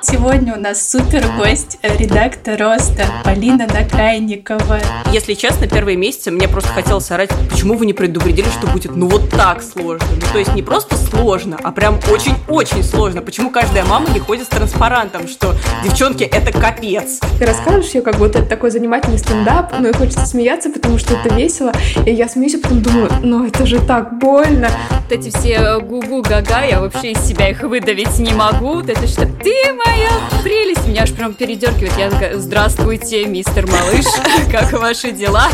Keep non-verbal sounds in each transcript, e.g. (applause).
Сегодня у нас супер гость, э, редактор Роста Полина Накрайникова. Если честно, первые месяцы мне просто хотелось орать, почему вы не предупредили, что будет ну вот так сложно. Ну то есть не просто сложно, а прям очень-очень сложно. Почему каждая мама не ходит с транспарантом, что девчонки, это капец. Ты расскажешь ее, как будто это такой занимательный стендап, но и хочется смеяться, потому что это весело. И я смеюсь, а потом думаю, ну это же так больно. Вот эти все гу-гу, га-га, я вообще из себя их выдавить не могу. Вот это что, ты моя прелесть, меня аж прям передергивает. Я такая, здравствуйте, мистер малыш, (laughs) как ваши дела?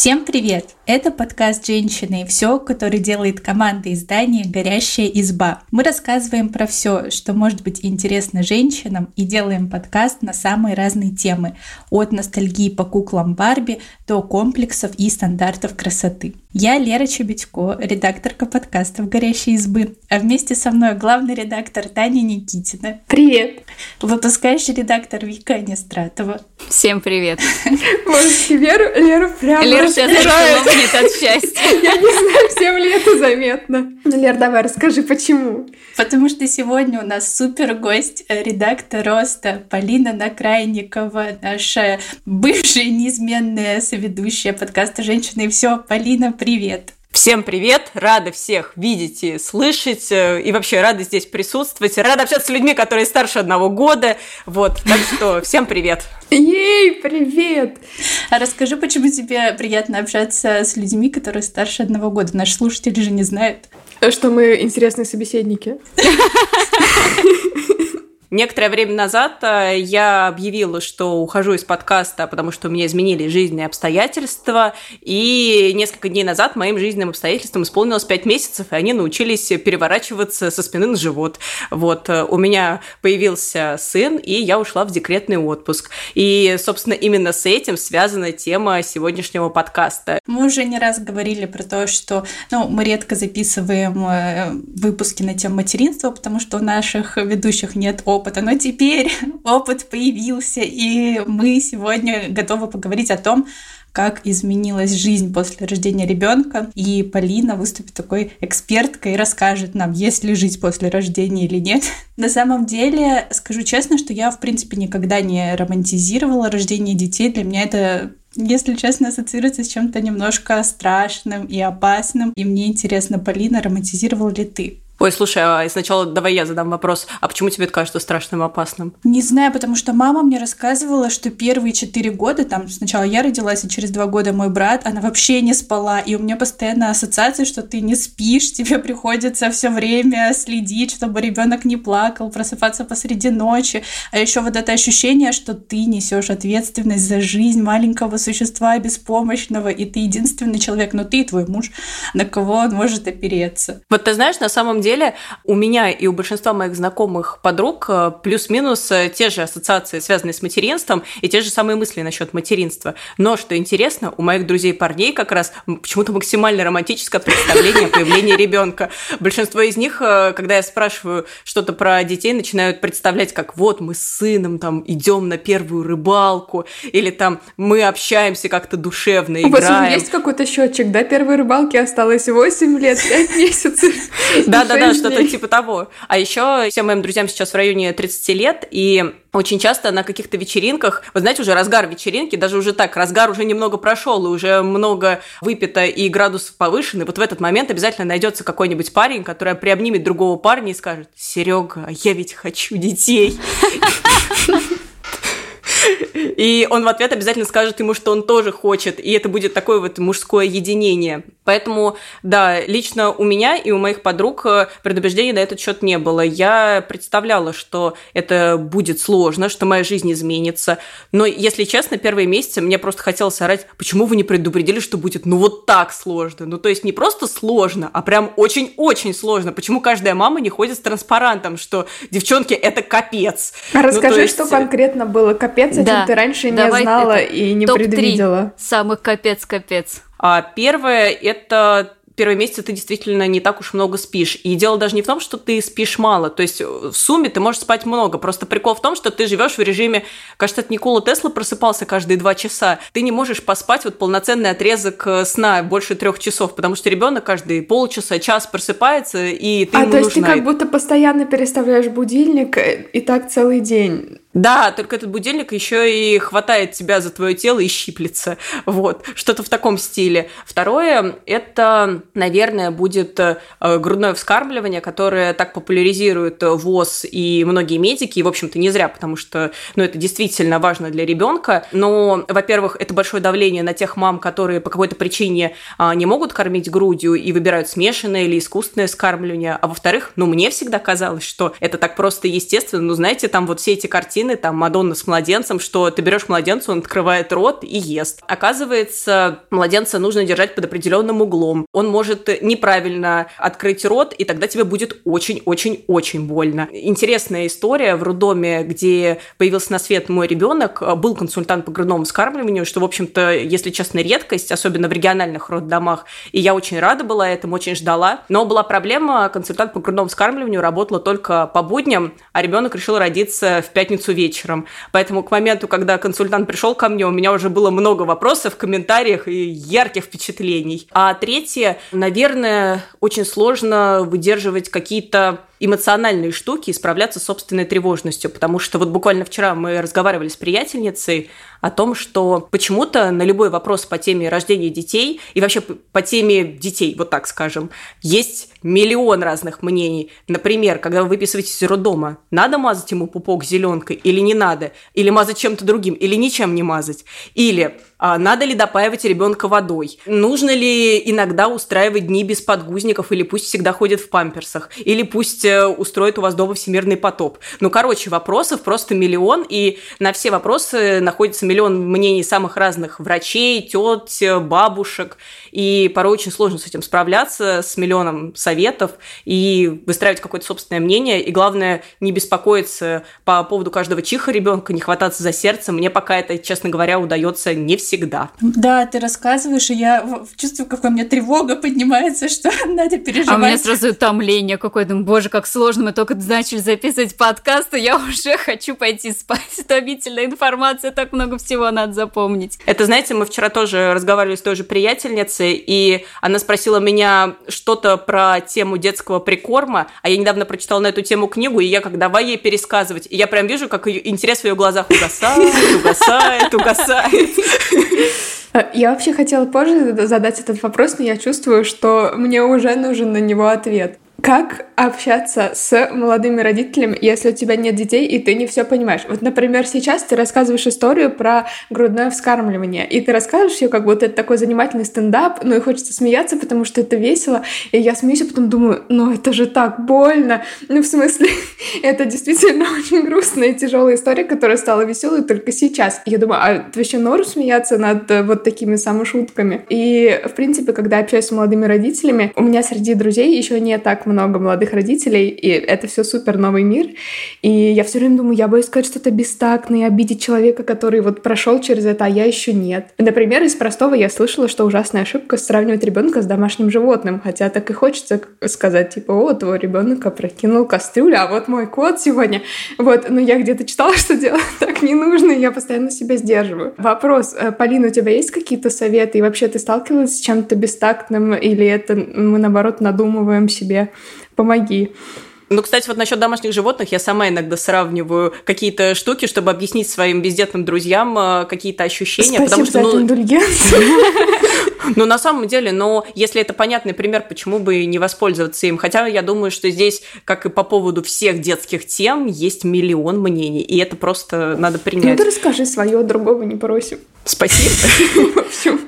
Всем привет! Это подкаст «Женщины и все», который делает команда издания «Горящая изба». Мы рассказываем про все, что может быть интересно женщинам и делаем подкаст на самые разные темы, от ностальгии по куклам Барби до комплексов и стандартов красоты. Я Лера Чебедько, редакторка подкастов «Горящей избы», а вместе со мной главный редактор Таня Никитина. Привет! Выпускающий редактор Вика Анистратова. Всем привет! Можете Леру, Леру прямо Лера сейчас лопнет от счастья. (laughs) Я не знаю, всем ли это заметно. Ну, Лер, давай расскажи, почему. Потому что сегодня у нас супер гость, э, редактор Роста Полина Накрайникова, наша бывшая неизменная соведущая подкаста «Женщины и все». Полина, привет! Всем привет! Рада всех видеть и слышать. э, И вообще рада здесь присутствовать. Рада общаться с людьми, которые старше одного года. Вот, так что (laughs) всем привет! Ей, привет! А расскажи, почему тебе приятно общаться с людьми, которые старше одного года? Наши слушатели же не знают. Что мы интересные собеседники. (laughs) Некоторое время назад э, я объявила, что ухожу из подкаста, потому что у меня изменились жизненные обстоятельства. И несколько дней назад моим жизненным обстоятельствам исполнилось 5 месяцев, и они научились переворачиваться со спины на живот. Вот, э, у меня появился сын, и я ушла в декретный отпуск. И, собственно, именно с этим связана тема сегодняшнего подкаста. Мы уже не раз говорили про то, что ну, мы редко записываем э, выпуски на тему материнства, потому что у наших ведущих нет. Но теперь (laughs) опыт появился, и мы сегодня готовы поговорить о том, как изменилась жизнь после рождения ребенка. И Полина выступит такой эксперткой и расскажет нам, есть ли жить после рождения или нет. (laughs) На самом деле, скажу честно, что я, в принципе, никогда не романтизировала рождение детей. Для меня это если честно, ассоциируется с чем-то немножко страшным и опасным. И мне интересно, Полина, романтизировала ли ты? Ой, слушай, а сначала давай я задам вопрос. А почему тебе это кажется страшным и опасным? Не знаю, потому что мама мне рассказывала, что первые четыре года, там сначала я родилась, и через два года мой брат, она вообще не спала. И у меня постоянно ассоциация, что ты не спишь, (laughs) тебе приходится все время следить, чтобы ребенок не плакал, просыпаться посреди ночи. А еще вот это ощущение, что ты несешь ответственность за жизнь маленького существа беспомощного, и ты единственный человек, но ты и твой муж, на кого он может опереться. Вот ты знаешь, на самом деле у меня и у большинства моих знакомых подруг э, плюс-минус э, те же ассоциации, связанные с материнством, и те же самые мысли насчет материнства. Но, что интересно, у моих друзей-парней как раз почему-то максимально романтическое представление о появлении ребенка. Большинство из них, э, когда я спрашиваю что-то про детей, начинают представлять, как вот мы с сыном там идем на первую рыбалку, или там мы общаемся как-то душевно, У вас играем. есть какой-то счетчик, да? Первой рыбалки осталось 8 лет, 5 месяцев. Да-да-да, шесть что-то типа того. А еще всем моим друзьям сейчас в районе 30 лет, и очень часто на каких-то вечеринках, вы знаете, уже разгар вечеринки, даже уже так, разгар уже немного прошел, и уже много выпито, и градус повышенный. Вот в этот момент обязательно найдется какой-нибудь парень, который приобнимет другого парня и скажет, Серега, я ведь хочу детей. (laughs) И он в ответ обязательно скажет ему, что он тоже хочет, и это будет такое вот мужское единение. Поэтому, да, лично у меня и у моих подруг э, предубеждений на этот счет не было. Я представляла, что это будет сложно, что моя жизнь изменится. Но, если честно, первые месяцы мне просто хотелось орать, почему вы не предупредили, что будет ну вот так сложно? Ну, то есть не просто сложно, а прям очень-очень сложно. Почему каждая мама не ходит с транспарантом, что девчонки, это капец? А Ну, расскажи, есть- что конкретно было капец, чем Да, ты раньше не давай знала это и не топ-три предвидела. самых капец-капец. А первое – это первые месяцы ты действительно не так уж много спишь. И дело даже не в том, что ты спишь мало. То есть в сумме ты можешь спать много. Просто прикол в том, что ты живешь в режиме, кажется, от Никола Тесла просыпался каждые два часа. Ты не можешь поспать вот полноценный отрезок э, сна больше трех часов, потому что ребенок каждые полчаса, час просыпается, и ты а, ему то есть нужна. ты как будто постоянно переставляешь будильник э, и так целый день. Да, только этот будильник еще и хватает тебя за твое тело и щиплется. Вот, что-то в таком стиле. Второе, это, наверное, будет э, грудное вскармливание, которое так популяризирует ВОЗ и многие медики, и, в общем-то, не зря, потому что, ну, это действительно важно для ребенка. Но, во-первых, это большое давление на тех мам, которые по какой-то причине а, не могут кормить грудью и выбирают смешанное или искусственное вскармливание. А во-вторых, ну, мне всегда казалось, что это так просто естественно. Ну, знаете, там вот все эти картины, там Мадонна с младенцем, что ты берешь младенца, он открывает рот и ест. Оказывается, младенца нужно держать под определенным углом. Он может неправильно открыть рот, и тогда тебе будет очень-очень-очень больно. Интересная история в роддоме, где появился на свет мой ребенок, был консультант по грудному вскармливанию, что, в общем-то, если честно, редкость, особенно в региональных роддомах. И я очень рада была этому, очень ждала. Но была проблема, консультант по грудному вскармливанию работала только по будням, а ребенок решил родиться в пятницу вечером. Поэтому к моменту, когда консультант пришел ко мне, у меня уже было много вопросов, комментариях и ярких впечатлений. А третье, наверное, очень сложно выдерживать какие-то эмоциональные штуки и справляться с собственной тревожностью, потому что вот буквально вчера мы разговаривали с приятельницей о том, что почему-то на любой вопрос по теме рождения детей и вообще по теме детей, вот так скажем, есть миллион разных мнений. Например, когда вы выписываетесь из роддома, надо мазать ему пупок зеленкой или не надо, или мазать чем-то другим, или ничем не мазать, или надо ли допаивать ребенка водой, нужно ли иногда устраивать дни без подгузников, или пусть всегда ходит в памперсах, или пусть э, устроит у вас дома всемирный потоп. Ну, короче, вопросов просто миллион, и на все вопросы находится миллион мнений самых разных врачей, тет, бабушек, и порой очень сложно с этим справляться, с миллионом советов, и выстраивать какое-то собственное мнение, и главное, не беспокоиться по поводу каждого чиха ребенка, не хвататься за сердце. Мне пока это, честно говоря, удается не всегда. Да, ты рассказываешь, и я чувствую, какая у меня тревога поднимается, (laughs) что надо переживать. А у меня сразу утомление какое-то. Боже, как сложно, мы только начали записывать подкаст, и я (laughs) уже хочу пойти спать. Утомительная информация, так много всего надо запомнить. Это, знаете, мы вчера тоже разговаривали с той же приятельницей, и она спросила меня что-то про тему детского прикорма, а я недавно прочитала на эту тему книгу, и я как давай ей пересказывать. И я прям вижу, как интерес в ее глазах угасает, угасает, угасает. Я вообще хотела позже задать этот вопрос, но я чувствую, что мне уже нужен на него ответ. Как общаться с молодыми родителями, если у тебя нет детей, и ты не все понимаешь? Вот, например, сейчас ты рассказываешь историю про грудное вскармливание, и ты рассказываешь ее, как будто это такой занимательный стендап, ну и хочется смеяться, потому что это весело, и я смеюсь, а потом думаю, ну это же так больно. Ну, в смысле, (laughs) это действительно (laughs) очень грустная и тяжелая история, которая стала веселой только сейчас. Я думаю, а это вообще норм смеяться над э, вот такими самошутками? И, в принципе, когда общаюсь с молодыми родителями, у меня среди друзей еще не так много молодых родителей, и это все супер новый мир. И я все время думаю, я боюсь сказать что-то бестактное, обидеть человека, который вот прошел через это, а я еще нет. Например, из простого я слышала, что ужасная ошибка сравнивать ребенка с домашним животным, хотя так и хочется сказать, типа, о, твой ребенок опрокинул кастрюлю, а вот мой кот сегодня. Вот, но я где-то читала, (laughs) что делать так не нужно, и я постоянно себя сдерживаю. Вопрос, э, Полина, у тебя есть какие-то советы? И вообще ты сталкивалась с чем-то бестактным, или это мы, наоборот, надумываем себе помоги. Ну, кстати, вот насчет домашних животных я сама иногда сравниваю какие-то штуки, чтобы объяснить своим бездетным друзьям э, какие-то ощущения. Спасибо потому что, за ну, эту индульгенцию. (laughs) Ну, на самом деле, но если это понятный пример, почему бы не воспользоваться им? Хотя я думаю, что здесь, как и по поводу всех детских тем, есть миллион мнений, и это просто надо Ну принять. ты расскажи свое, другого не просим. Спасибо. (laughs)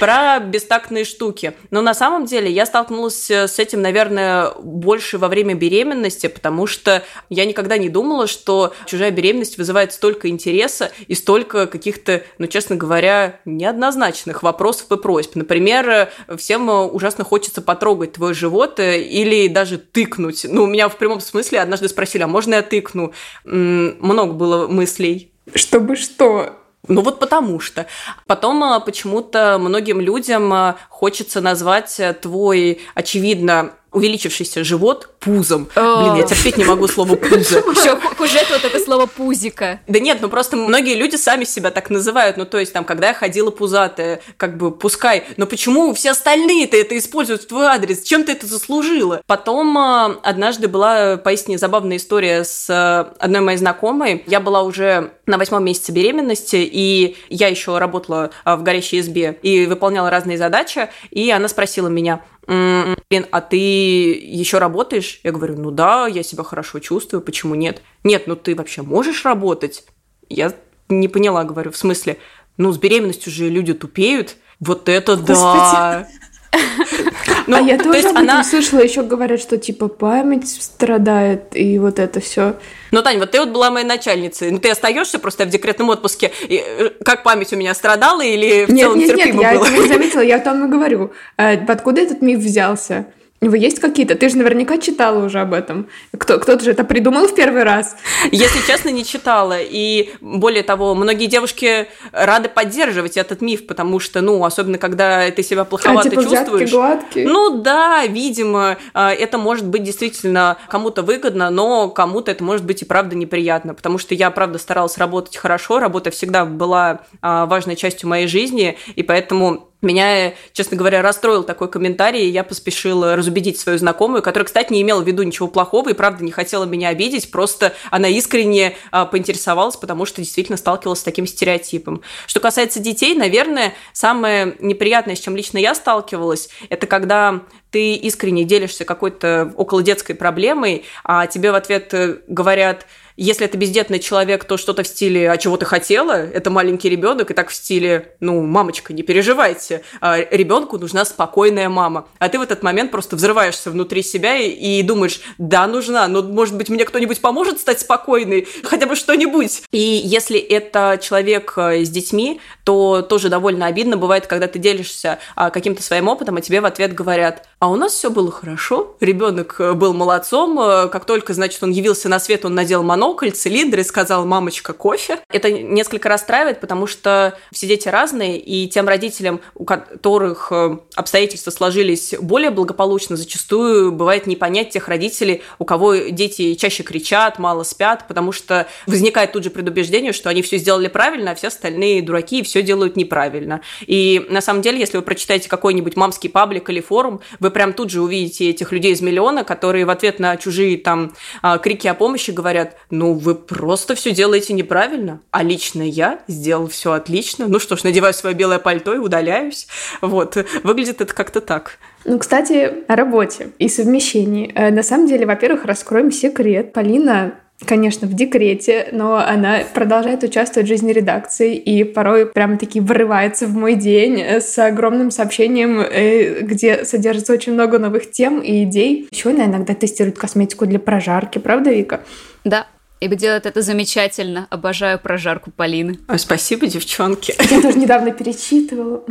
Про бестактные штуки. Но на самом деле я столкнулась с этим, наверное, больше во время беременности, потому что я никогда не думала, что чужая беременность вызывает столько интереса и столько каких-то, ну, честно говоря, неоднозначных вопросов и просьб. Например, всем ужасно хочется потрогать твой живот э, или даже тыкнуть. Ну, у меня в прямом смысле однажды спросили, а можно я тыкну? Много было мыслей. чтобы что? Ну вот потому что. Потом а, почему-то многим людям а, хочется назвать твой, очевидно, увеличившийся живот пузом. Блин, я терпеть не могу слово пузо. (laughs) Еще (laughs) хуже этого только слово пузика. Да нет, ну просто многие люди сами себя так называют. Ну то есть там, когда я ходила пузатая, как бы пускай. Но почему все остальные-то это используют в твой адрес? Чем ты это заслужила? Потом а, однажды была поистине забавная история с а, одной моей знакомой. Я была уже на восьмом месяце беременности, и я еще работала а, в горящей избе и выполняла разные задачи, и она спросила меня, блин, а ты еще работаешь? Я говорю, ну да, я себя хорошо чувствую, почему нет? Нет, ну ты вообще можешь работать? Я не поняла, говорю, в смысле, ну с беременностью же люди тупеют. Вот это Господи. да! (laughs) Ну, а я тоже об она... слышала, еще говорят, что типа память страдает и вот это все. Ну, Таня, вот ты вот была моей начальницей. Ну, ты остаешься просто в декретном отпуске. И, э, как память у меня страдала или в нет, целом нет, терпимо нет, было? я это не заметила, я о том и говорю. А, откуда этот миф взялся? Него есть какие-то? Ты же наверняка читала уже об этом. Кто, кто-то же это придумал в первый раз. Если честно, не читала. И более того, многие девушки рады поддерживать этот миф, потому что, ну, особенно когда ты себя плоховато а, типа чувствуешь. Гладкие. Ну да, видимо, а, это может быть действительно кому-то выгодно, но кому-то это может быть и правда неприятно, потому что я, правда, старалась работать хорошо, работа всегда была а, важной частью моей жизни, и поэтому меня, честно говоря, расстроил такой комментарий, и я поспешила разубедить свою знакомую, которая, кстати, не имела в виду ничего плохого и, правда, не хотела меня обидеть, просто она искренне а, поинтересовалась, потому что действительно сталкивалась с таким стереотипом. Что касается детей, наверное, самое неприятное, с чем лично я сталкивалась, это когда ты искренне делишься какой-то около детской проблемой, а тебе в ответ э, говорят – если это бездетный человек, то что-то в стиле «а чего ты хотела?» Это маленький ребенок, и так в стиле «ну, мамочка, не переживайте, а ребенку нужна спокойная мама». А ты в этот момент просто взрываешься внутри себя и, и думаешь «да, нужна, но, может быть, мне кто-нибудь поможет стать спокойной? Хотя бы что-нибудь?» И если это человек э, с детьми, то тоже довольно обидно бывает, когда ты делишься а, каким-то своим опытом, а тебе в ответ говорят «а у нас все было хорошо, ребенок э, был молодцом, э, как только, значит, он явился на свет, он надел моно, монокль, цилиндр и сказал «мамочка, кофе». Это несколько расстраивает, потому что все дети разные, и тем родителям, у которых э, обстоятельства сложились более благополучно, зачастую бывает не понять тех родителей, у кого дети чаще кричат, мало спят, потому что возникает тут же предубеждение, что они все сделали правильно, а все остальные дураки и все делают неправильно. И на самом деле, если вы прочитаете какой-нибудь мамский паблик или форум, вы прям тут же увидите этих людей из миллиона, которые в ответ на чужие там а, крики о помощи говорят, ну, вы просто все делаете неправильно, а лично я сделал все отлично. Ну что ж, надеваю свое белое пальто и удаляюсь. Вот, выглядит это как-то так. Ну, кстати, о работе и совмещении. Э, на самом деле, во-первых, раскроем секрет. Полина конечно, в декрете, но она продолжает участвовать в жизни редакции и порой прямо-таки врывается в мой день с огромным сообщением, э, где содержится очень много новых тем и идей. Еще она иногда тестирует косметику для прожарки, правда, Вика? Да, Ибо делает это замечательно. Обожаю прожарку Полины. Ой, спасибо, девчонки. Я тоже недавно перечитывала.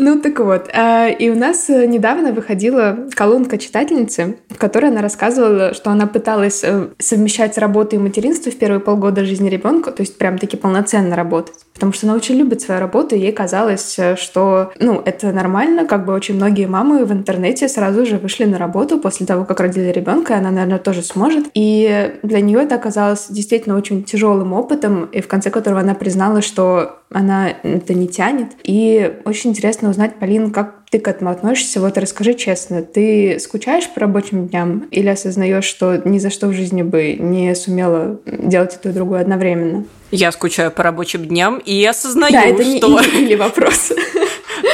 Ну так вот, а, и у нас э, недавно выходила колонка читательницы, в которой она рассказывала, что она пыталась э, совмещать работу и материнство в первые полгода жизни ребенка, то есть прям таки полноценно работать. Потому что она очень любит свою работу, и ей казалось, э, что ну, это нормально, как бы очень многие мамы в интернете сразу же вышли на работу после того, как родили ребенка, и она, наверное, тоже сможет. И для нее это оказалось действительно очень тяжелым опытом, и в конце которого она признала, что она это не тянет. И очень интересно узнать, Полин, как ты к этому относишься? Вот расскажи честно, ты скучаешь по рабочим дням или осознаешь, что ни за что в жизни бы не сумела делать это и другое одновременно? Я скучаю по рабочим дням и осознаю, да, это что... не или вопрос.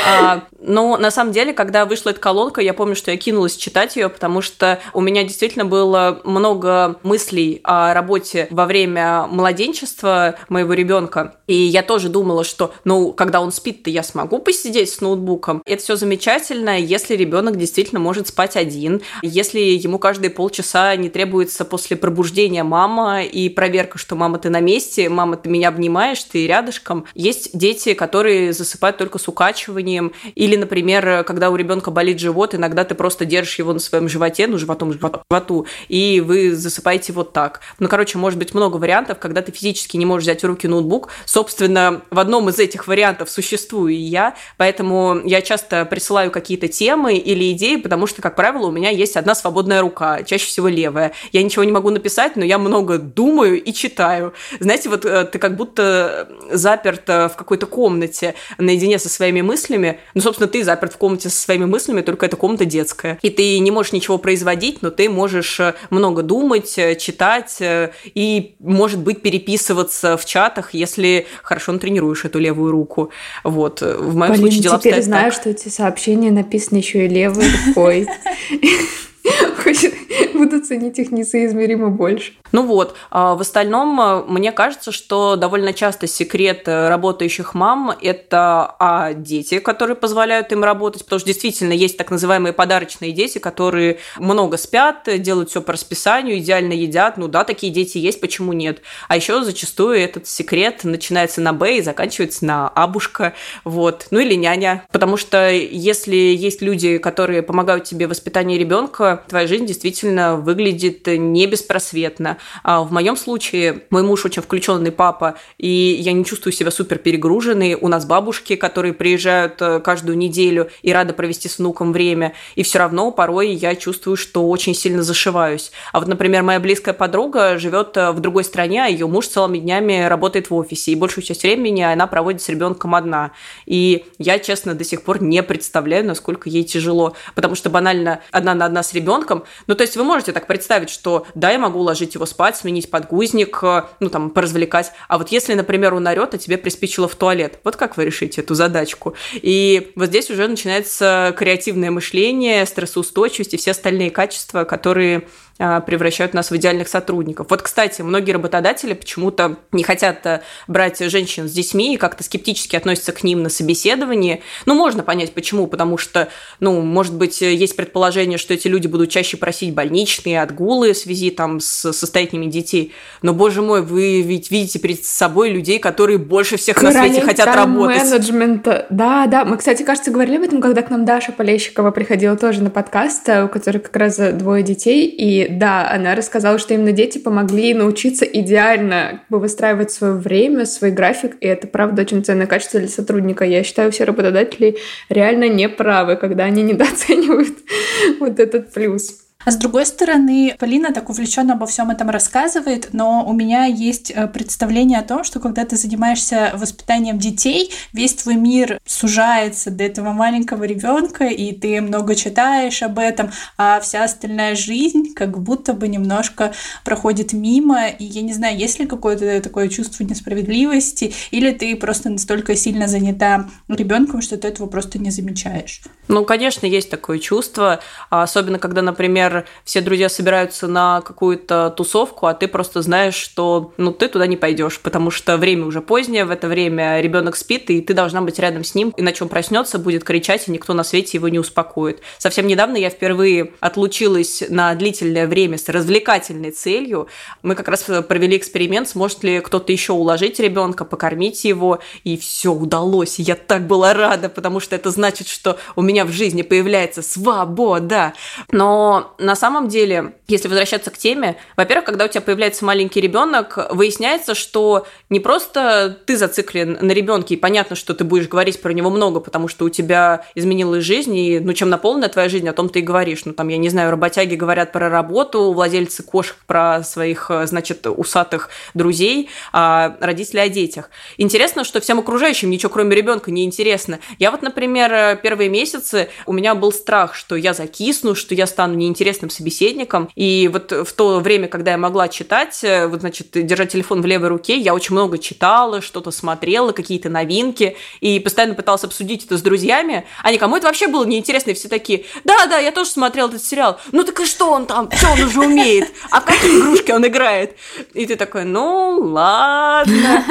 А, но на самом деле, когда вышла эта колонка, я помню, что я кинулась читать ее, потому что у меня действительно было много мыслей о работе во время младенчества моего ребенка. И я тоже думала, что, ну, когда он спит-то я смогу посидеть с ноутбуком. Это все замечательно, если ребенок действительно может спать один, если ему каждые полчаса не требуется после пробуждения мама и проверка, что мама ты на месте, мама ты меня обнимаешь, ты рядышком. Есть дети, которые засыпают только с укачиванием или Или, например, когда у ребенка болит живот, иногда ты просто держишь его на своем животе, ну, животом, животу, и вы засыпаете вот так. Ну, короче, может быть много вариантов, когда ты физически не можешь взять в руки ноутбук. Собственно, в одном из этих вариантов существую и я, поэтому я часто присылаю какие-то темы или идеи, потому что, как правило, у меня есть одна свободная рука, чаще всего левая. Я ничего не могу написать, но я много думаю и читаю. Знаете, вот э, ты как будто заперт в какой-то комнате наедине со своими мыслями. Ну, собственно, ты заперт в комнате со своими мыслями, только эта комната детская. И ты не можешь ничего производить, но ты можешь э, много думать, читать и, может быть, переписываться в чатах, если хорошо натренируешь эту левую руку. Вот. В моем Полин, случае дела теперь знаю, так. что эти сообщения написаны еще и левой рукой. (laughs) (laughs) Буду ценить их несоизмеримо больше. Ну вот, а в остальном, э, мне кажется, что довольно часто секрет э, работающих мам – это а, дети, которые позволяют им работать, потому что действительно есть так называемые подарочные дети, которые много спят, делают все по расписанию, идеально едят. Ну да, такие дети есть, почему нет? А еще зачастую этот секрет начинается на «Б» и заканчивается на «абушка», вот, ну или няня. Потому что если есть люди, которые помогают тебе в воспитании ребенка, твоя жизнь действительно выглядит не беспросветно. А в моем случае мой муж очень включенный папа, и я не чувствую себя супер перегруженной. У нас бабушки, которые приезжают э, каждую неделю и рады провести с внуком время, и все равно порой я чувствую, что очень сильно зашиваюсь. А вот, например, моя близкая подруга живет э, в другой стране, а ее муж целыми днями работает в офисе, и большую часть времени она проводит с ребенком одна. И я, честно, до сих пор не представляю, насколько ей тяжело, потому что банально одна на одна с ребенком. Ну, то есть вы можете так представить, что да, я могу уложить его спать, сменить подгузник, э, ну, там, поразвлекать. А вот если, например, он орет, а тебе приспичило в туалет, вот как вы решите эту задачку? И вот здесь уже начинается креативное мышление, стрессоустойчивость и все остальные качества, которые превращают нас в идеальных сотрудников. Вот, кстати, многие работодатели почему-то не хотят э, брать женщин с детьми и как-то скептически относятся к ним на собеседовании. Ну, можно понять, почему, потому что, ну, может быть, есть предположение, что эти люди будут чаще просить больничные, отгулы в связи там с состояниями детей. Но, боже мой, вы ведь видите перед собой людей, которые больше всех Королей на свете хотят работать. менеджмента. Да, да. Мы, кстати, кажется, говорили об этом, когда к нам Даша Полещикова приходила тоже на подкаст, э, у которой как раз двое детей, и да, она рассказала, что именно дети помогли научиться идеально как бы, выстраивать свое время, свой график, и это, правда, очень ценное качество для сотрудника. Я считаю, все работодатели реально не правы, когда они недооценивают (laughs) вот этот плюс. А с другой стороны, Полина так увлеченно обо всем этом рассказывает, но у меня есть э, представление о том, что когда ты занимаешься воспитанием детей, весь твой мир сужается до этого маленького ребенка, и ты много читаешь об этом, а вся остальная жизнь как будто бы немножко проходит мимо, и я не знаю, есть ли какое-то такое чувство несправедливости, или ты просто настолько сильно занята ребенком, что ты этого просто не замечаешь. Ну, конечно, есть такое чувство, особенно когда, например, все друзья собираются на какую-то тусовку, а ты просто знаешь, что ну ты туда не пойдешь, потому что время уже позднее, в это время ребенок спит, и ты должна быть рядом с ним, иначе он проснется, будет кричать, и никто на свете его не успокоит. Совсем недавно я впервые отлучилась на длительное время с развлекательной целью. Мы как раз провели эксперимент, сможет ли кто-то еще уложить ребенка, покормить его, и все удалось. Я так была рада, потому что это значит, что у меня в жизни появляется свобода. Но на самом деле, если возвращаться к теме, во-первых, когда у тебя появляется маленький ребенок, выясняется, что не просто ты зациклен на ребенке, и понятно, что ты будешь говорить про него много, потому что у тебя изменилась жизнь, и ну чем наполнена твоя жизнь, о том ты и говоришь. Ну там, я не знаю, работяги говорят про работу, владельцы кошек про своих, значит, усатых друзей, а родители о детях. Интересно, что всем окружающим ничего кроме ребенка не интересно. Я вот, например, первые месяцы у меня был страх, что я закисну, что я стану неинтересным интересным собеседником. И вот в то время, когда я могла читать, э, вот, значит, держать телефон в левой руке, я очень много читала, что-то смотрела, какие-то новинки, и постоянно пыталась обсудить это с друзьями. А никому это вообще было неинтересно, и все такие, да-да, я тоже смотрел этот сериал. Ну так и что он там? Что он уже умеет? А в какие игрушки он играет? И ты такой, ну ладно.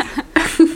(laughs)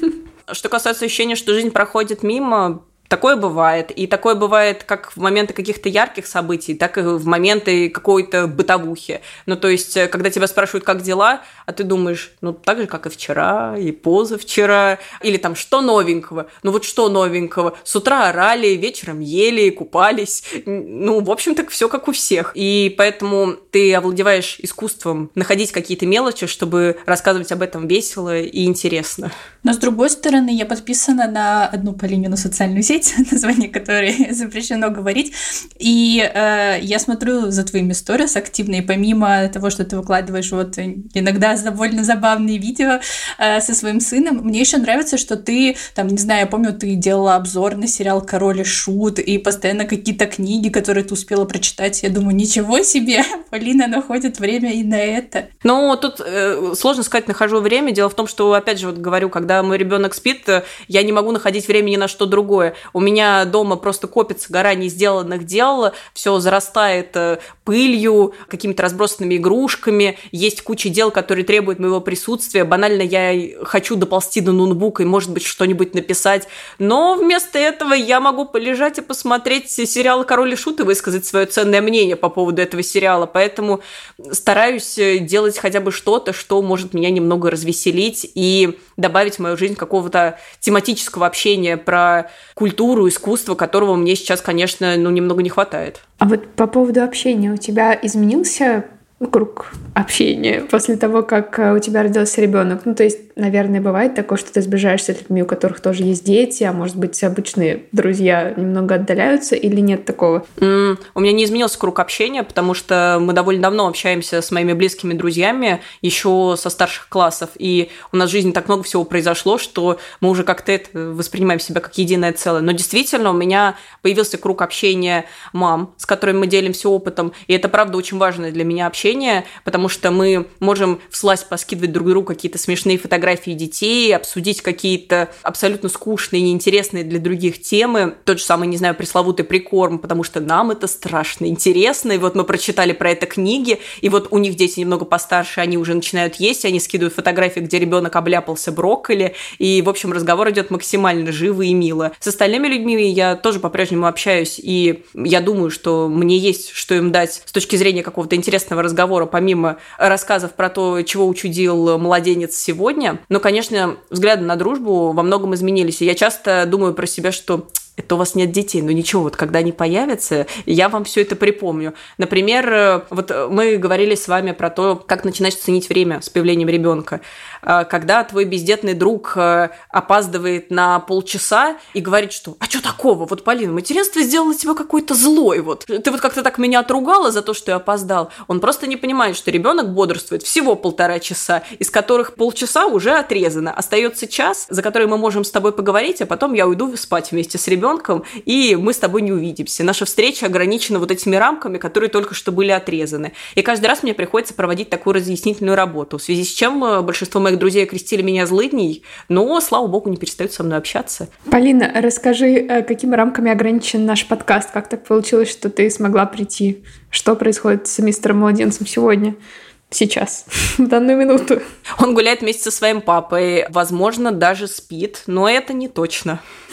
Что касается ощущения, что жизнь проходит мимо, Такое бывает. И такое бывает как в моменты каких-то ярких событий, так и в моменты какой-то бытовухи. Ну, то есть, э, когда тебя спрашивают, как дела, а ты думаешь, ну, так же, как и вчера, и позавчера, или там, что новенького? Ну, вот что новенького? С утра орали, вечером ели, купались. Ну, в общем-то, все как у всех. И поэтому ты овладеваешь искусством находить какие-то мелочи, чтобы рассказывать об этом весело и интересно. Но, с другой стороны, я подписана на одну Полинину социальную сеть, сеть, (laughs) название которой (laughs) запрещено говорить. И э, я смотрю за твоими сторис активно, и помимо того, что ты выкладываешь вот иногда довольно забавные видео э, со своим сыном, мне еще нравится, что ты, там, не знаю, я помню, ты делала обзор на сериал «Король и Шут», и постоянно какие-то книги, которые ты успела прочитать. Я думаю, ничего себе, (laughs) Полина находит время и на это. Ну, тут э, сложно сказать, нахожу время. Дело в том, что, опять же, вот говорю, когда мой ребенок спит, э, я не могу находить времени на что другое. У меня дома просто копится гора не сделанных дел, все зарастает э, пылью, какими-то разбросанными игрушками, есть куча дел, которые требуют моего присутствия. Банально я хочу доползти до ноутбука и, может быть, что-нибудь написать. Но вместо этого я могу полежать и посмотреть сериал «Король и Шут» и высказать свое ценное мнение по поводу этого сериала. Поэтому стараюсь э, делать хотя бы что-то, что может меня немного развеселить и добавить в мою жизнь какого-то тематического общения про культуру, искусство, которого мне сейчас, конечно, ну, немного не хватает. А вот по поводу общения у тебя изменился круг общения после того, как э, у тебя родился ребенок. Ну, то есть, наверное, бывает такое, что ты сближаешься с людьми, у которых тоже есть дети, а может быть, обычные друзья немного отдаляются или нет такого? Mm, у меня не изменился круг общения, потому что мы довольно давно общаемся с моими близкими друзьями, еще со старших классов, и у нас в жизни так много всего произошло, что мы уже как-то это воспринимаем себя как единое целое. Но действительно, у меня появился круг общения мам, с которыми мы делимся опытом, и это, правда, очень важное для меня общение общения, потому что мы можем всласть поскидывать друг другу какие-то смешные фотографии детей, обсудить какие-то абсолютно скучные, неинтересные для других темы. Тот же самый, не знаю, пресловутый прикорм, потому что нам это страшно интересно. И вот мы прочитали про это книги, и вот у них дети немного постарше, они уже начинают есть, они скидывают фотографии, где ребенок обляпался брокколи, и, в общем, разговор идет максимально живо и мило. С остальными людьми я тоже по-прежнему общаюсь, и я думаю, что мне есть что им дать с точки зрения какого-то интересного разговора разговора, помимо рассказов про то, чего учудил младенец сегодня. Но, конечно, взгляды на дружбу во многом изменились. И я часто думаю про себя, что это у вас нет детей, но ничего, вот когда они появятся, я вам все это припомню. Например, вот мы говорили с вами про то, как начинать ценить время с появлением ребенка. А, когда твой бездетный друг э, опаздывает на полчаса и говорит, что «А что такого? Вот, Полина, материнство сделало тебя какой-то злой, вот. Ты вот как-то так меня отругала за то, что я опоздал». Он просто не понимает, что ребенок бодрствует всего полтора часа, из которых полчаса уже отрезано. Остается час, за который мы можем с тобой поговорить, а потом я уйду спать вместе с ребенком ребенком, и мы с тобой не увидимся. Наша встреча ограничена вот этими рамками, которые только что были отрезаны. И каждый раз мне приходится проводить такую разъяснительную работу, в связи с чем э, большинство моих друзей крестили меня злыдней, но, слава богу, не перестают со мной общаться. Полина, расскажи, э, какими рамками ограничен наш подкаст? Как так получилось, что ты смогла прийти? Что происходит с мистером Младенцем сегодня? сейчас, (laughs) в данную минуту. Он гуляет вместе со своим папой, возможно, даже спит, но это не точно. (laughs)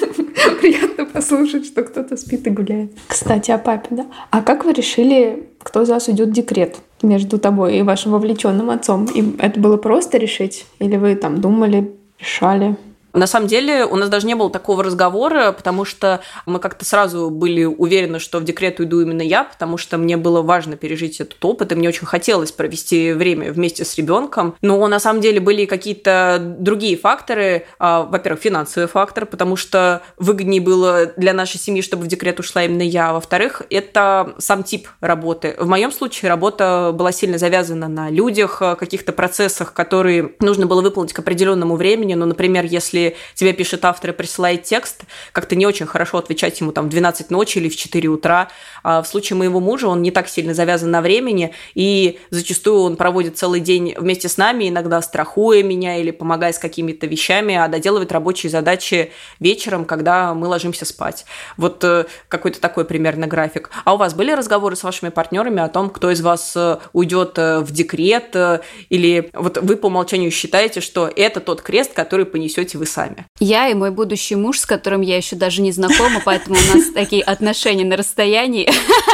Приятно послушать, что кто-то спит и гуляет. Кстати, о папе, да? А как вы решили, кто из вас уйдет в декрет между тобой и вашим вовлеченным отцом? И это было просто решить? Или вы там думали, решали? На самом деле у нас даже не было такого разговора, потому что мы как-то сразу были уверены, что в декрет уйду именно я, потому что мне было важно пережить этот опыт, и мне очень хотелось провести время вместе с ребенком. Но на самом деле были какие-то другие факторы. А, во-первых, финансовый фактор, потому что выгоднее было для нашей семьи, чтобы в декрет ушла именно я. Во-вторых, это сам тип работы. В моем случае работа была сильно завязана на людях, каких-то процессах, которые нужно было выполнить к определенному времени. Ну, например, если тебе пишет автор и присылает текст, как-то не очень хорошо отвечать ему там в 12 ночи или в 4 утра. А в случае моего мужа он не так сильно завязан на времени, и зачастую он проводит целый день вместе с нами, иногда страхуя меня или помогая с какими-то вещами, а доделывает рабочие задачи вечером, когда мы ложимся спать. Вот э, какой-то такой примерно график. А у вас были разговоры с вашими партнерами о том, кто из вас э, уйдет э, в декрет, или вот вы по умолчанию считаете, что это тот крест, который понесете вы сами. Я и мой будущий муж, с которым я еще даже не знакома, поэтому у нас (laughs) такие отношения на расстоянии,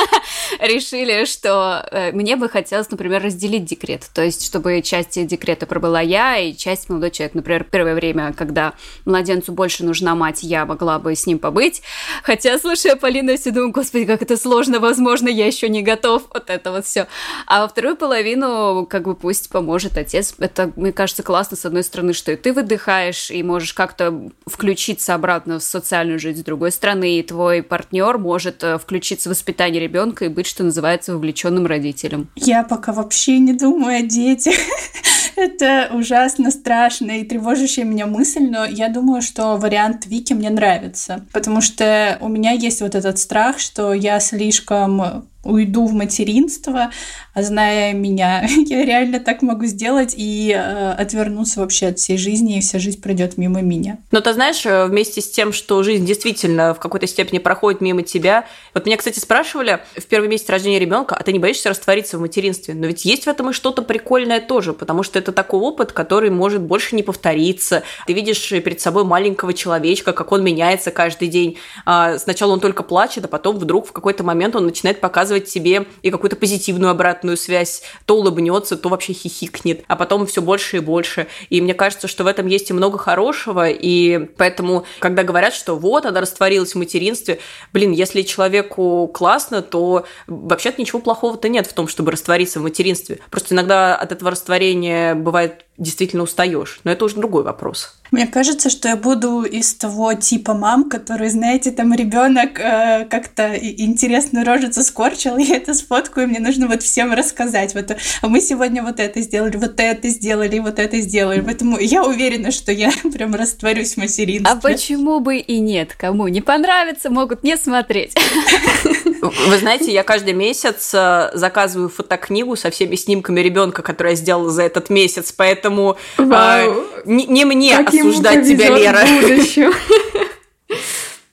(laughs) (laughs) решили, что э, мне бы хотелось, например, разделить декрет. То есть, чтобы часть декрета пробыла я, и часть молодой человек. Например, первое время, когда младенцу больше нужна мать, я могла бы с ним побыть. Хотя, слушая Полину, я все думаю, господи, как это сложно, возможно, я еще не готов. Вот это вот все. А во вторую половину, как бы пусть поможет отец. Это, мне кажется, классно, с одной стороны, что и ты выдыхаешь, и можешь как-то включиться обратно в социальную жизнь с другой стороны, и твой партнер может э, включиться в воспитание ребенка и быть, что называется, вовлеченным родителем. Я пока вообще не думаю о детях. (laughs) Это ужасно страшно и тревожащая меня мысль, но я думаю, что вариант Вики мне нравится, потому что у меня есть вот этот страх, что я слишком уйду в материнство, а зная меня, (laughs) я реально так могу сделать и э, отвернуться вообще от всей жизни, и вся жизнь пройдет мимо меня. Но ты знаешь, э, вместе с тем, что жизнь действительно в какой-то степени проходит мимо тебя. Вот меня, кстати, спрашивали в первый месяц рождения ребенка, а ты не боишься раствориться в материнстве? Но ведь есть в этом и что-то прикольное тоже, потому что это такой опыт, который может больше не повториться. Ты видишь перед собой маленького человечка, как он меняется каждый день. А сначала он только плачет, а потом вдруг в какой-то момент он начинает показывать показывать себе и какую-то позитивную обратную связь. То улыбнется, то вообще хихикнет, а потом все больше и больше. И мне кажется, что в этом есть и много хорошего, и поэтому, когда говорят, что вот, она растворилась в материнстве, блин, если человеку классно, то вообще-то ничего плохого-то нет в том, чтобы раствориться в материнстве. Просто иногда от этого растворения бывает действительно устаешь. Но это уже другой вопрос. Мне кажется, что я буду из того типа мам, который, знаете, там ребенок э, как-то интересную рожицу скорчил, (laughs) и это сфоткаю, мне нужно вот всем рассказать. Вот, а мы сегодня вот это сделали, вот это сделали, вот это сделали. Поэтому я уверена, что я (laughs) прям растворюсь в материнстве. А почему бы и нет? Кому не понравится, могут не смотреть. (laughs) Вы знаете, я каждый месяц э, заказываю фотокнигу со всеми снимками ребенка, который я сделала за этот месяц, поэтому э, не, не мне как осуждать тебя, Лера. (laughs)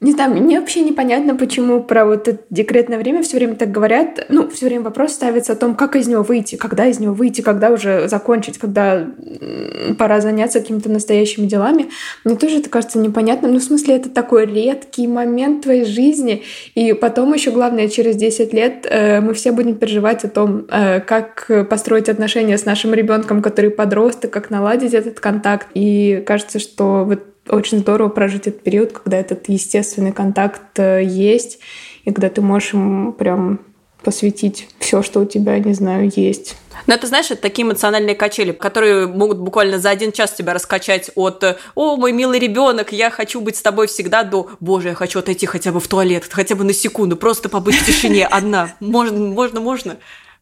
Не знаю, мне вообще непонятно, почему про вот это декретное время все время так говорят. Ну, все время вопрос ставится о том, как из него выйти, когда из него выйти, когда уже закончить, когда пора заняться какими-то настоящими делами. Мне тоже это кажется непонятным. Ну, в смысле, это такой редкий момент твоей жизни. И потом еще, главное, через 10 лет э, мы все будем переживать о том, э, как построить отношения с нашим ребенком, который подросток, как наладить этот контакт. И кажется, что вот очень здорово прожить этот период, когда этот естественный контакт э, есть, и когда ты можешь ему прям посвятить все, что у тебя, не знаю, есть. Но это, знаешь, это такие эмоциональные качели, которые могут буквально за один час тебя раскачать от «О, мой милый ребенок, я хочу быть с тобой всегда» до «Боже, я хочу отойти хотя бы в туалет, хотя бы на секунду, просто побыть в тишине одна». Можно, можно, можно.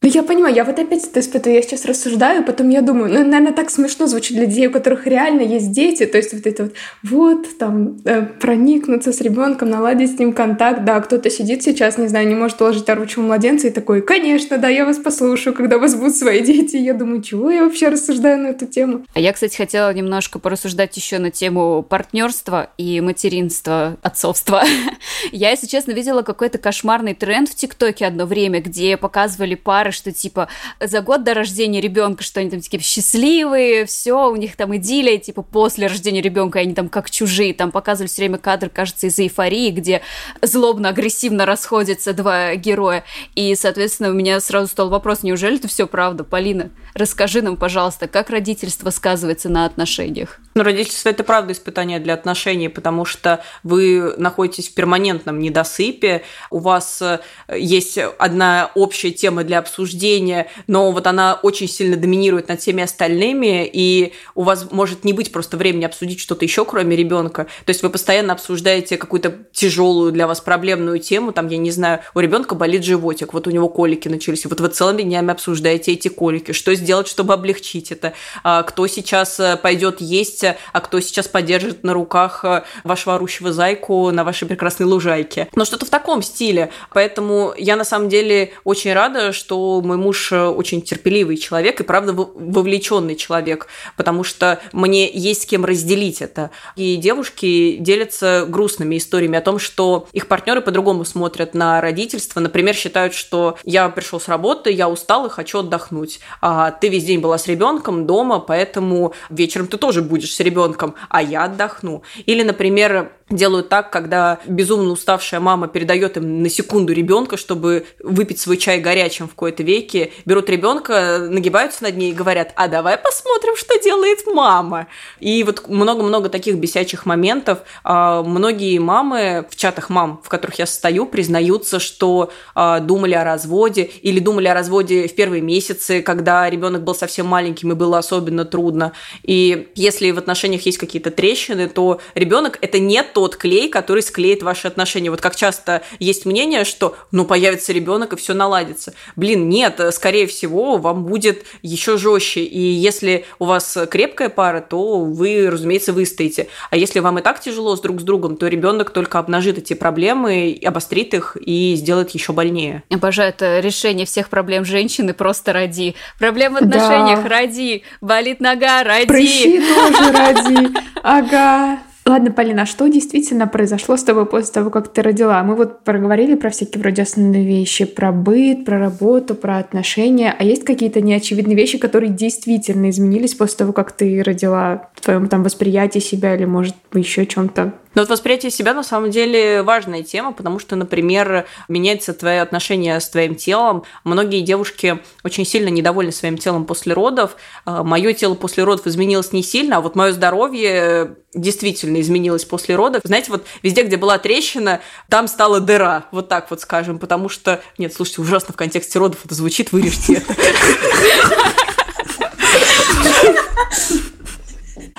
Ну, я понимаю, я вот опять это испытываю, я сейчас рассуждаю, потом я думаю, ну, наверное, так смешно звучит для детей, у которых реально есть дети, то есть вот это вот, вот, там, э, проникнуться с ребенком, наладить с ним контакт, да, кто-то сидит сейчас, не знаю, не может уложить оручего младенца и такой, конечно, да, я вас послушаю, когда у вас будут свои дети, я думаю, чего я вообще рассуждаю на эту тему? А я, кстати, хотела немножко порассуждать еще на тему партнерства и материнства, отцовства. (laughs) я, если честно, видела какой-то кошмарный тренд в ТикТоке одно время, где показывали пары, что типа за год до рождения ребенка, что они там типа счастливые, все, у них там идиллия, типа после рождения ребенка они там как чужие, там показывали все время кадр, кажется, из эйфории, где злобно-агрессивно расходятся два героя. И, соответственно, у меня сразу стал вопрос, неужели это все правда? Полина, расскажи нам, пожалуйста, как родительство сказывается на отношениях? Ну, родительство – это правда испытание для отношений, потому что вы находитесь в перманентном недосыпе, у вас э, есть одна общая тема для обсуждения, обсуждения, но вот она очень сильно доминирует над всеми остальными, и у вас может не быть просто времени обсудить что-то еще, кроме ребенка. То есть вы постоянно обсуждаете какую-то тяжелую для вас проблемную тему, там, я не знаю, у ребенка болит животик, вот у него колики начались, и вот вы целыми днями обсуждаете эти колики, что сделать, чтобы облегчить это, а кто сейчас э, пойдет есть, а кто сейчас поддержит на руках э, вашего орущего зайку на вашей прекрасной лужайке. Но что-то в таком стиле. Поэтому я на самом деле очень рада, что мой муж очень терпеливый человек и, правда, вовлеченный человек, потому что мне есть с кем разделить это. И девушки делятся грустными историями о том, что их партнеры по-другому смотрят на родительство. Например, считают, что я пришел с работы, я устал и хочу отдохнуть. А ты весь день была с ребенком дома, поэтому вечером ты тоже будешь с ребенком, а я отдохну. Или, например, делают так, когда безумно уставшая мама передает им на секунду ребенка, чтобы выпить свой чай горячим в какой-то веке, берут ребенка, нагибаются над ней и говорят, а давай посмотрим, что делает мама. И вот много-много таких бесячих моментов. А, многие мамы в чатах мам, в которых я состою, признаются, что а, думали о разводе или думали о разводе в первые месяцы, когда ребенок был совсем маленьким и было особенно трудно. И если в отношениях есть какие-то трещины, то ребенок это не тот клей, который склеит ваши отношения. Вот как часто есть мнение, что ну появится ребенок и все наладится. Блин, нет, скорее всего, вам будет еще жестче. И если у вас крепкая пара, то вы, разумеется, выстоите. А если вам и так тяжело с друг с другом, то ребенок только обнажит эти проблемы, обострит их и сделает еще больнее. Обожаю это решение всех проблем женщины просто ради. Проблем в отношениях да. ради. Болит нога, ради. Прыщи тоже ради. (laughs) Ага. Ладно, Полина, а что действительно произошло с тобой после того, как ты родила? Мы вот проговорили про всякие вроде основные вещи, про быт, про работу, про отношения. А есть какие-то неочевидные вещи, которые действительно изменились после того, как ты родила в твоем там восприятии себя или, может, еще чем-то? Но вот восприятие себя на самом деле важная тема, потому что, например, меняется твое отношение с твоим телом. Многие девушки очень сильно недовольны своим телом после родов. А, мое тело после родов изменилось не сильно, а вот мое здоровье действительно изменилось после родов. Знаете, вот везде, где была трещина, там стала дыра, вот так вот скажем, потому что... Нет, слушайте, ужасно в контексте родов это звучит, вырежьте это. (laughs)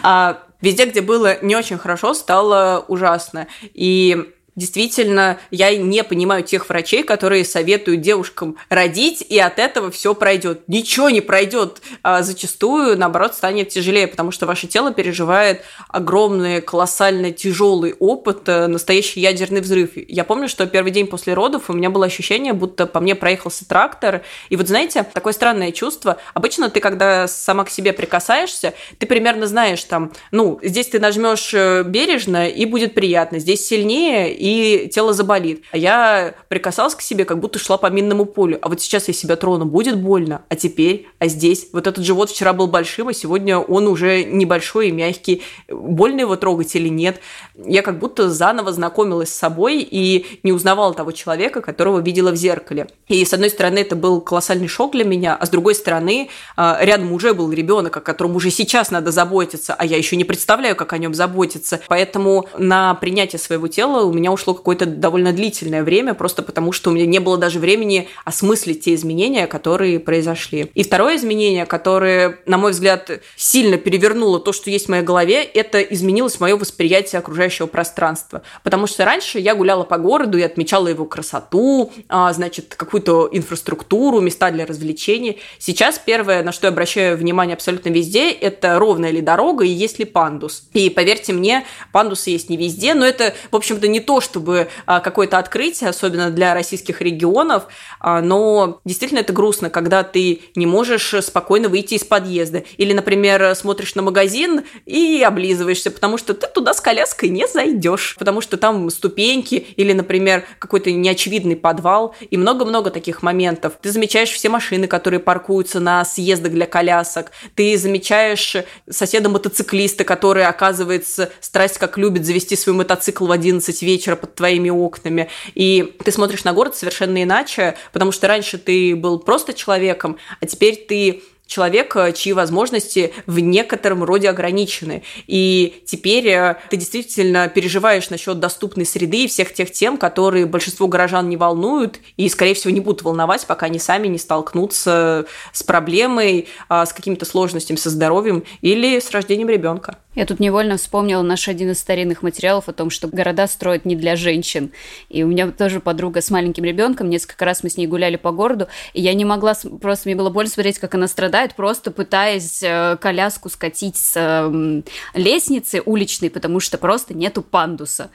А везде, где было не очень хорошо, стало ужасно. И действительно, я не понимаю тех врачей, которые советуют девушкам родить, и от этого все пройдет. Ничего не пройдет. А зачастую, наоборот, станет тяжелее, потому что ваше тело переживает огромный, колоссально тяжелый опыт, э, настоящий ядерный взрыв. Я помню, что первый день после родов у меня было ощущение, будто по мне проехался трактор. И вот знаете, такое странное чувство. Обычно ты, когда сама к себе прикасаешься, ты примерно знаешь там, ну, здесь ты нажмешь э, бережно, и будет приятно. Здесь сильнее, и тело заболит. А я прикасалась к себе, как будто шла по минному полю. А вот сейчас я себя трону, будет больно. А теперь, а здесь, вот этот живот вчера был большим, а сегодня он уже небольшой и мягкий. Больно его трогать или нет? Я как будто заново знакомилась с собой и не узнавала того человека, которого видела в зеркале. И с одной стороны, это был колоссальный шок для меня, а с другой стороны, а, рядом уже был ребенок, о котором уже сейчас надо заботиться, а я еще не представляю, как о нем заботиться. Поэтому на принятие своего тела у меня ушло какое-то довольно длительное время, просто потому что у меня не было даже времени осмыслить те изменения, которые произошли. И второе изменение, которое, на мой взгляд, сильно перевернуло то, что есть в моей голове, это изменилось мое восприятие окружающего пространства. Потому что раньше я гуляла по городу и отмечала его красоту, а, значит, какую-то инфраструктуру, места для развлечений. Сейчас первое, на что я обращаю внимание абсолютно везде, это ровная ли дорога и есть ли пандус. И поверьте мне, пандусы есть не везде, но это, в общем-то, не то, чтобы а, какое-то открытие, особенно для российских регионов, а, но действительно это грустно, когда ты не можешь спокойно выйти из подъезда. Или, например, смотришь на магазин и облизываешься, потому что ты туда с коляской не зайдешь, потому что там ступеньки или, например, какой-то неочевидный подвал и много-много таких моментов. Ты замечаешь все машины, которые паркуются на съездах для колясок. Ты замечаешь соседа-мотоциклиста, который, оказывается, страсть как любит завести свой мотоцикл в 11 вечера под твоими окнами. И ты смотришь на город совершенно иначе, потому что раньше ты был просто человеком, а теперь ты человек, чьи возможности в некотором роде ограничены. И теперь э, ты действительно переживаешь насчет доступной среды и всех тех тем, которые большинство горожан не волнуют и, скорее всего, не будут волновать, пока они сами не столкнутся с проблемой, а, с какими-то сложностями со здоровьем или с рождением ребенка. Я тут невольно вспомнила наш один из старинных материалов о том, что города строят не для женщин. И у меня тоже подруга с маленьким ребенком, несколько раз мы с ней гуляли по городу, и я не могла, просто мне было больно смотреть, как она страдает, просто пытаясь э, коляску скатить с эм, лестницы уличной, потому что просто нету пандуса.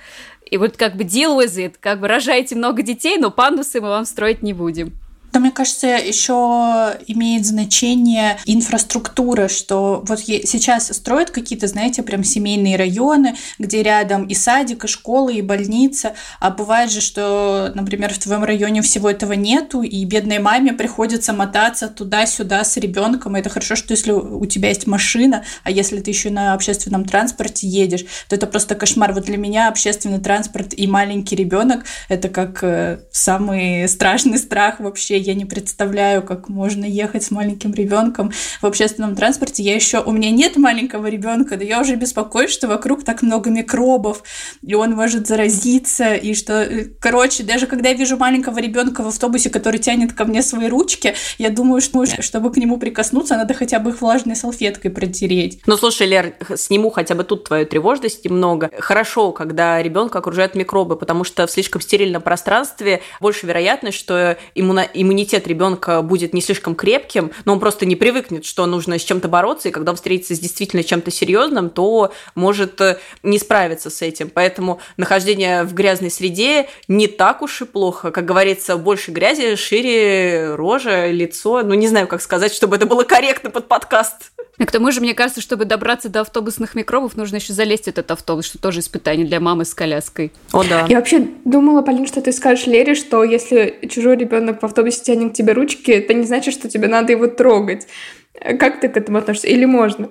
И вот как бы deal with it, как бы рожаете много детей, но пандусы мы вам строить не будем. Да, мне кажется, еще имеет значение инфраструктура, что вот сейчас строят какие-то, знаете, прям семейные районы, где рядом и садик, и школа, и больница, а бывает же, что, например, в твоем районе всего этого нету, и бедной маме приходится мотаться туда-сюда с ребенком. Это хорошо, что если у тебя есть машина, а если ты еще на общественном транспорте едешь, то это просто кошмар. Вот для меня общественный транспорт и маленький ребенок это как э, самый страшный страх вообще. Я не представляю, как можно ехать с маленьким ребенком в общественном транспорте. Я еще у меня нет маленького ребенка, да я уже беспокоюсь, что вокруг так много микробов, и он может заразиться, и что, э, короче, даже когда я вижу маленького ребенка в автобусе, который тянет ко мне свои ручки, я думаю, что чтобы к нему прикоснуться, надо хотя бы их влажной салфеткой протереть. Ну, слушай, Лер, сниму хотя бы тут твою тревожность немного. Хорошо, когда ребенка окружают микробы, потому что в слишком стерильном пространстве больше вероятность, что иммуно- иммунитет ребенка будет не слишком крепким, но он просто не привыкнет, что нужно с чем-то бороться, и когда он встретится с действительно чем-то серьезным, то может э, не справиться с этим. Поэтому нахождение в грязной среде не так уж и плохо. Как говорится, больше грязи, шире рожа, лицо. Ну, не знаю, как сказать, чтобы это было корректно под подкаст. И к тому же, мне кажется, чтобы добраться до автобусных микробов, нужно еще залезть в этот автобус, что тоже испытание для мамы с коляской. О, да. Я вообще думала, Полин, что ты скажешь Лере, что если чужой ребенок в автобусе тянет к тебе ручки, это не значит, что тебе надо его трогать. Как ты к этому относишься? Или можно?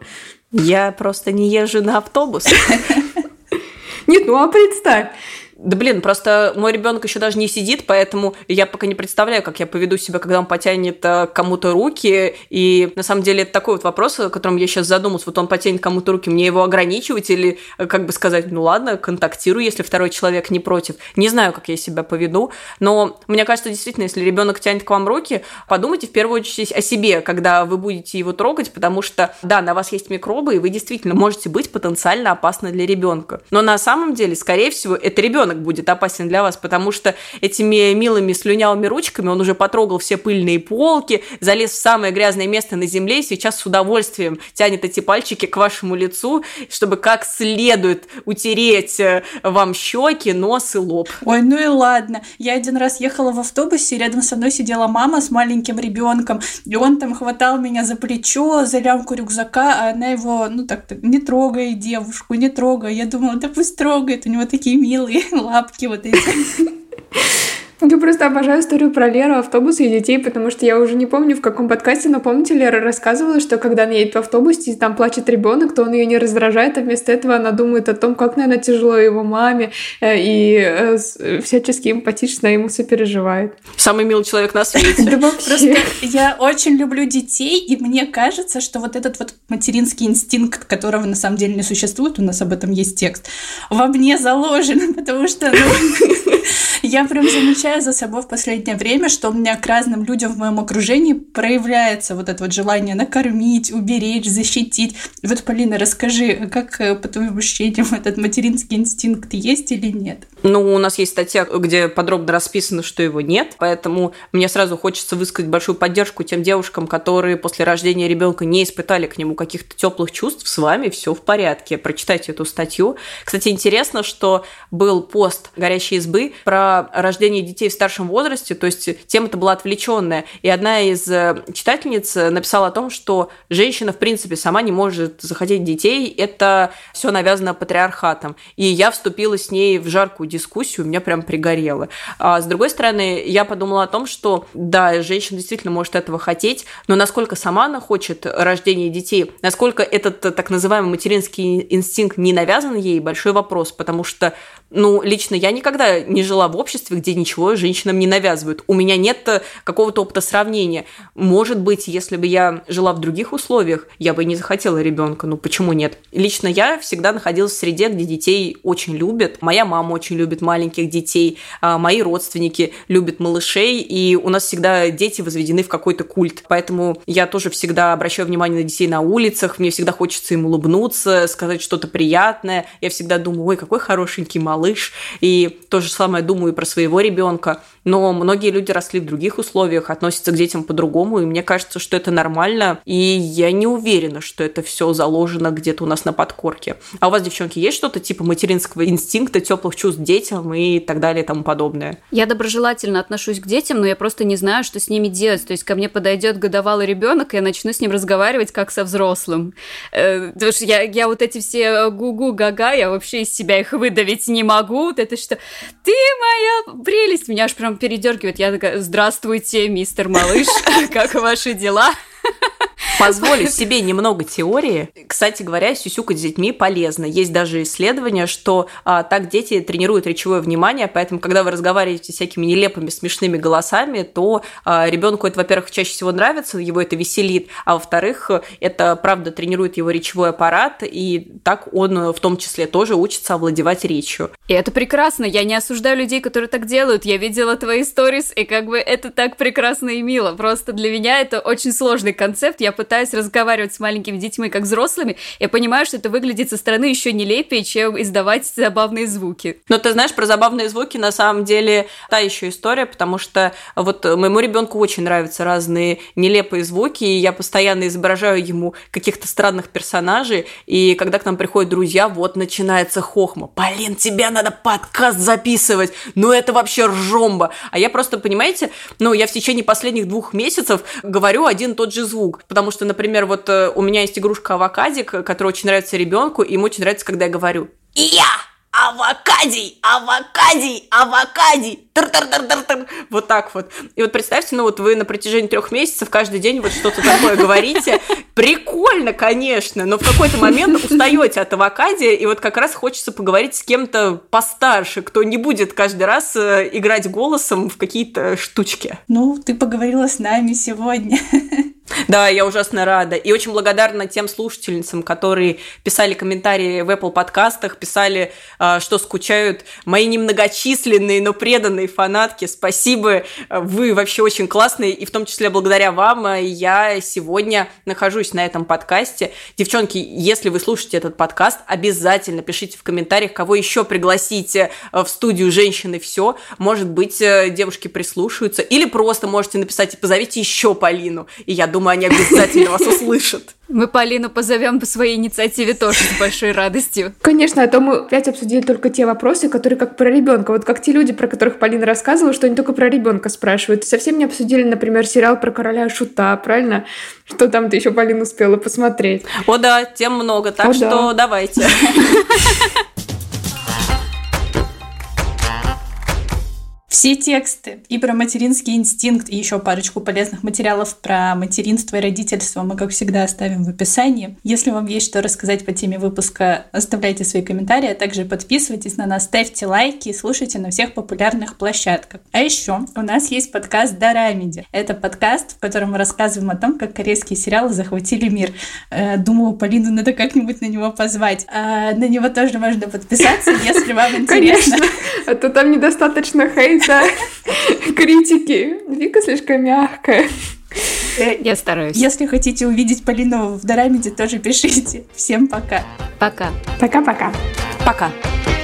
Я просто не езжу на автобус. (laughs) Нет, ну а представь, да блин, просто мой ребенок еще даже не сидит, поэтому я пока не представляю, как я поведу себя, когда он потянет э, кому-то руки. И на самом деле это такой вот вопрос, о котором я сейчас задумался. Вот он потянет кому-то руки, мне его ограничивать или э, как бы сказать, ну ладно, контактирую, если второй человек не против. Не знаю, как я себя поведу, но мне кажется, действительно, если ребенок тянет к вам руки, подумайте в первую очередь о себе, когда вы будете его трогать, потому что, да, на вас есть микробы, и вы действительно можете быть потенциально опасны для ребенка. Но на самом деле, скорее всего, это ребенок ребенок будет опасен для вас, потому что этими милыми слюнявыми ручками он уже потрогал все пыльные полки, залез в самое грязное место на земле и сейчас с удовольствием тянет эти пальчики к вашему лицу, чтобы как следует утереть э, вам щеки, нос и лоб. Ой, ну и ладно. Я один раз ехала в автобусе, рядом со мной сидела мама с маленьким ребенком, и он там хватал меня за плечо, за лямку рюкзака, а она его, ну так не трогай девушку, не трогай. Я думала, да пусть трогает, у него такие милые лапки вот эти. (laughs) Я просто обожаю историю про Леру, автобусы и детей, потому что я уже не помню, в каком подкасте, но помните, Лера рассказывала, что когда она едет в автобусе, и там плачет ребенок, то он ее не раздражает, а вместо этого она думает о том, как, наверное, тяжело его маме, э, и э, всячески эмпатично ему сопереживает. Самый милый человек на свете. (laughs) Да Просто я очень люблю детей, и мне кажется, что вот этот вот материнский инстинкт, которого на самом деле не существует, у нас об этом есть текст, во мне заложен, (laughs) потому что ну, (laughs) я прям замечаю за собой в последнее время, что у меня к разным людям в моем окружении проявляется вот это вот желание накормить, уберечь, защитить. Вот, Полина, расскажи, как, э, по твоим ощущениям, (laughs) этот материнский инстинкт есть или нет? Ну, у нас есть статья, где подробно расписано, что его нет, поэтому мне сразу хочется высказать большую поддержку тем девушкам, которые после рождения ребенка не испытали к нему каких-то теплых чувств. С вами все в порядке. Прочитайте эту статью. Кстати, интересно, что был пост горящей избы про рождение детей в старшем возрасте, то есть тема-то была отвлеченная. И одна из э, читательниц написала о том, что женщина, в принципе, сама не может захотеть детей, это все навязано патриархатом. И я вступила с ней в жаркую дискуссию, меня прям пригорело. А с другой стороны, я подумала о том, что да, женщина действительно может этого хотеть, но насколько сама она хочет рождения детей, насколько этот так называемый материнский инстинкт не навязан ей, большой вопрос, потому что, ну, лично я никогда не жила в обществе, где ничего женщинам не навязывают. У меня нет э, какого-то опыта сравнения. Может быть, если бы я жила в других условиях, я бы не захотела ребенка. Ну почему нет? Лично я всегда находилась в среде, где детей очень любят. Моя мама очень любит маленьких детей, а мои родственники любят малышей, и у нас всегда дети возведены в какой-то культ. Поэтому я тоже всегда обращаю внимание на детей на улицах, мне всегда хочется им улыбнуться, сказать что-то приятное. Я всегда думаю, ой, какой хорошенький малыш. И то же самое думаю и про своего ребенка, но многие люди росли в других условиях, относятся к детям по-другому, и мне кажется, что это нормально, и я не уверена, что это все заложено где-то у нас на подкорке. А у вас, девчонки, есть что-то типа материнского инстинкта, теплых чувств детям и так далее и тому подобное? Я доброжелательно отношусь к детям, но я просто не знаю, что с ними делать. То есть ко мне подойдет годовалый ребенок, и я начну с ним разговаривать как со взрослым. Э, потому что я, я вот эти все гу-гу, га-га, я вообще из себя их выдавить не могу. Вот это что, ты моя прелесть, меня аж прям передергивает. Я такая, здравствуйте, мистер малыш, (laughs) как ваши дела? (laughs) Позволю себе немного теории. Кстати говоря, сюсюкать с детьми полезно. Есть даже исследования, что а, так дети тренируют речевое внимание, поэтому, когда вы разговариваете всякими нелепыми, смешными голосами, то а, ребенку это, во-первых, чаще всего нравится, его это веселит, а во-вторых, это, правда, тренирует его речевой аппарат, и так он в том числе тоже учится овладевать речью. И это прекрасно. Я не осуждаю людей, которые так делают. Я видела твои сторис, и как бы это так прекрасно и мило. Просто для меня это очень сложный концепт. Я пытаюсь разговаривать с маленькими детьми как взрослыми, я понимаю, что это выглядит со стороны еще нелепее, чем издавать забавные звуки. Но ты знаешь, про забавные звуки на самом деле та еще история, потому что вот моему ребенку очень нравятся разные нелепые звуки, и я постоянно изображаю ему каких-то странных персонажей, и когда к нам приходят друзья, вот начинается хохма. Блин, тебе надо подкаст записывать, ну это вообще ржомба. А я просто, понимаете, ну я в течение последних двух месяцев говорю один и тот же звук, потому что что, например, вот э, у меня есть игрушка авокадик, которая очень нравится ребенку, и ему очень нравится, когда я говорю «Я!» авокадий, авокадий, авокадий, вот так вот. И вот представьте, ну вот вы на протяжении трех месяцев каждый день вот что-то такое говорите. Прикольно, конечно, но в какой-то момент устаете от авокадия, и вот как раз хочется поговорить с кем-то постарше, кто не будет каждый раз э, играть голосом в какие-то штучки. Ну, ты поговорила с нами сегодня. Да, я ужасно рада. И очень благодарна тем слушательницам, которые писали комментарии в Apple подкастах, писали, а, что скучают мои немногочисленные, но преданные фанатки. Спасибо, вы вообще очень классные, и в том числе благодаря вам я сегодня нахожусь на этом подкасте. Девчонки, если вы слушаете этот подкаст, обязательно пишите в комментариях, кого еще пригласите в студию «Женщины все». Может быть, э, девушки прислушаются, или просто можете написать и позовите еще Полину. И я думаю, думаю, они обязательно вас услышат. Мы Полину позовем по своей инициативе тоже с большой радостью. Конечно, а то мы опять обсудили только те вопросы, которые как про ребенка. Вот как те люди, про которых Полина рассказывала, что они только про ребенка спрашивают. Совсем не обсудили, например, сериал про короля Шута, правильно? Что там ты еще, Полина, успела посмотреть? О да, тем много, так О, что да. давайте. (laughs) Все тексты и про материнский инстинкт, и еще парочку полезных материалов про материнство и родительство мы, как всегда, оставим в описании. Если вам есть что рассказать по теме выпуска, оставляйте свои комментарии, а также подписывайтесь на нас, ставьте лайки и слушайте на всех популярных площадках. А еще у нас есть подкаст Дарамиди. Это подкаст, в котором мы рассказываем о том, как корейские сериалы захватили мир. Э, думаю, Полину надо как-нибудь на него позвать. А на него тоже можно подписаться, если вам (laughs) интересно. Конечно, а то там недостаточно хейт да, (laughs) критики. Вика слишком мягкая. Я стараюсь. Если хотите увидеть Полину в Дорамиде, тоже пишите. Всем пока. Пока. Пока-пока. Пока. -пока. пока.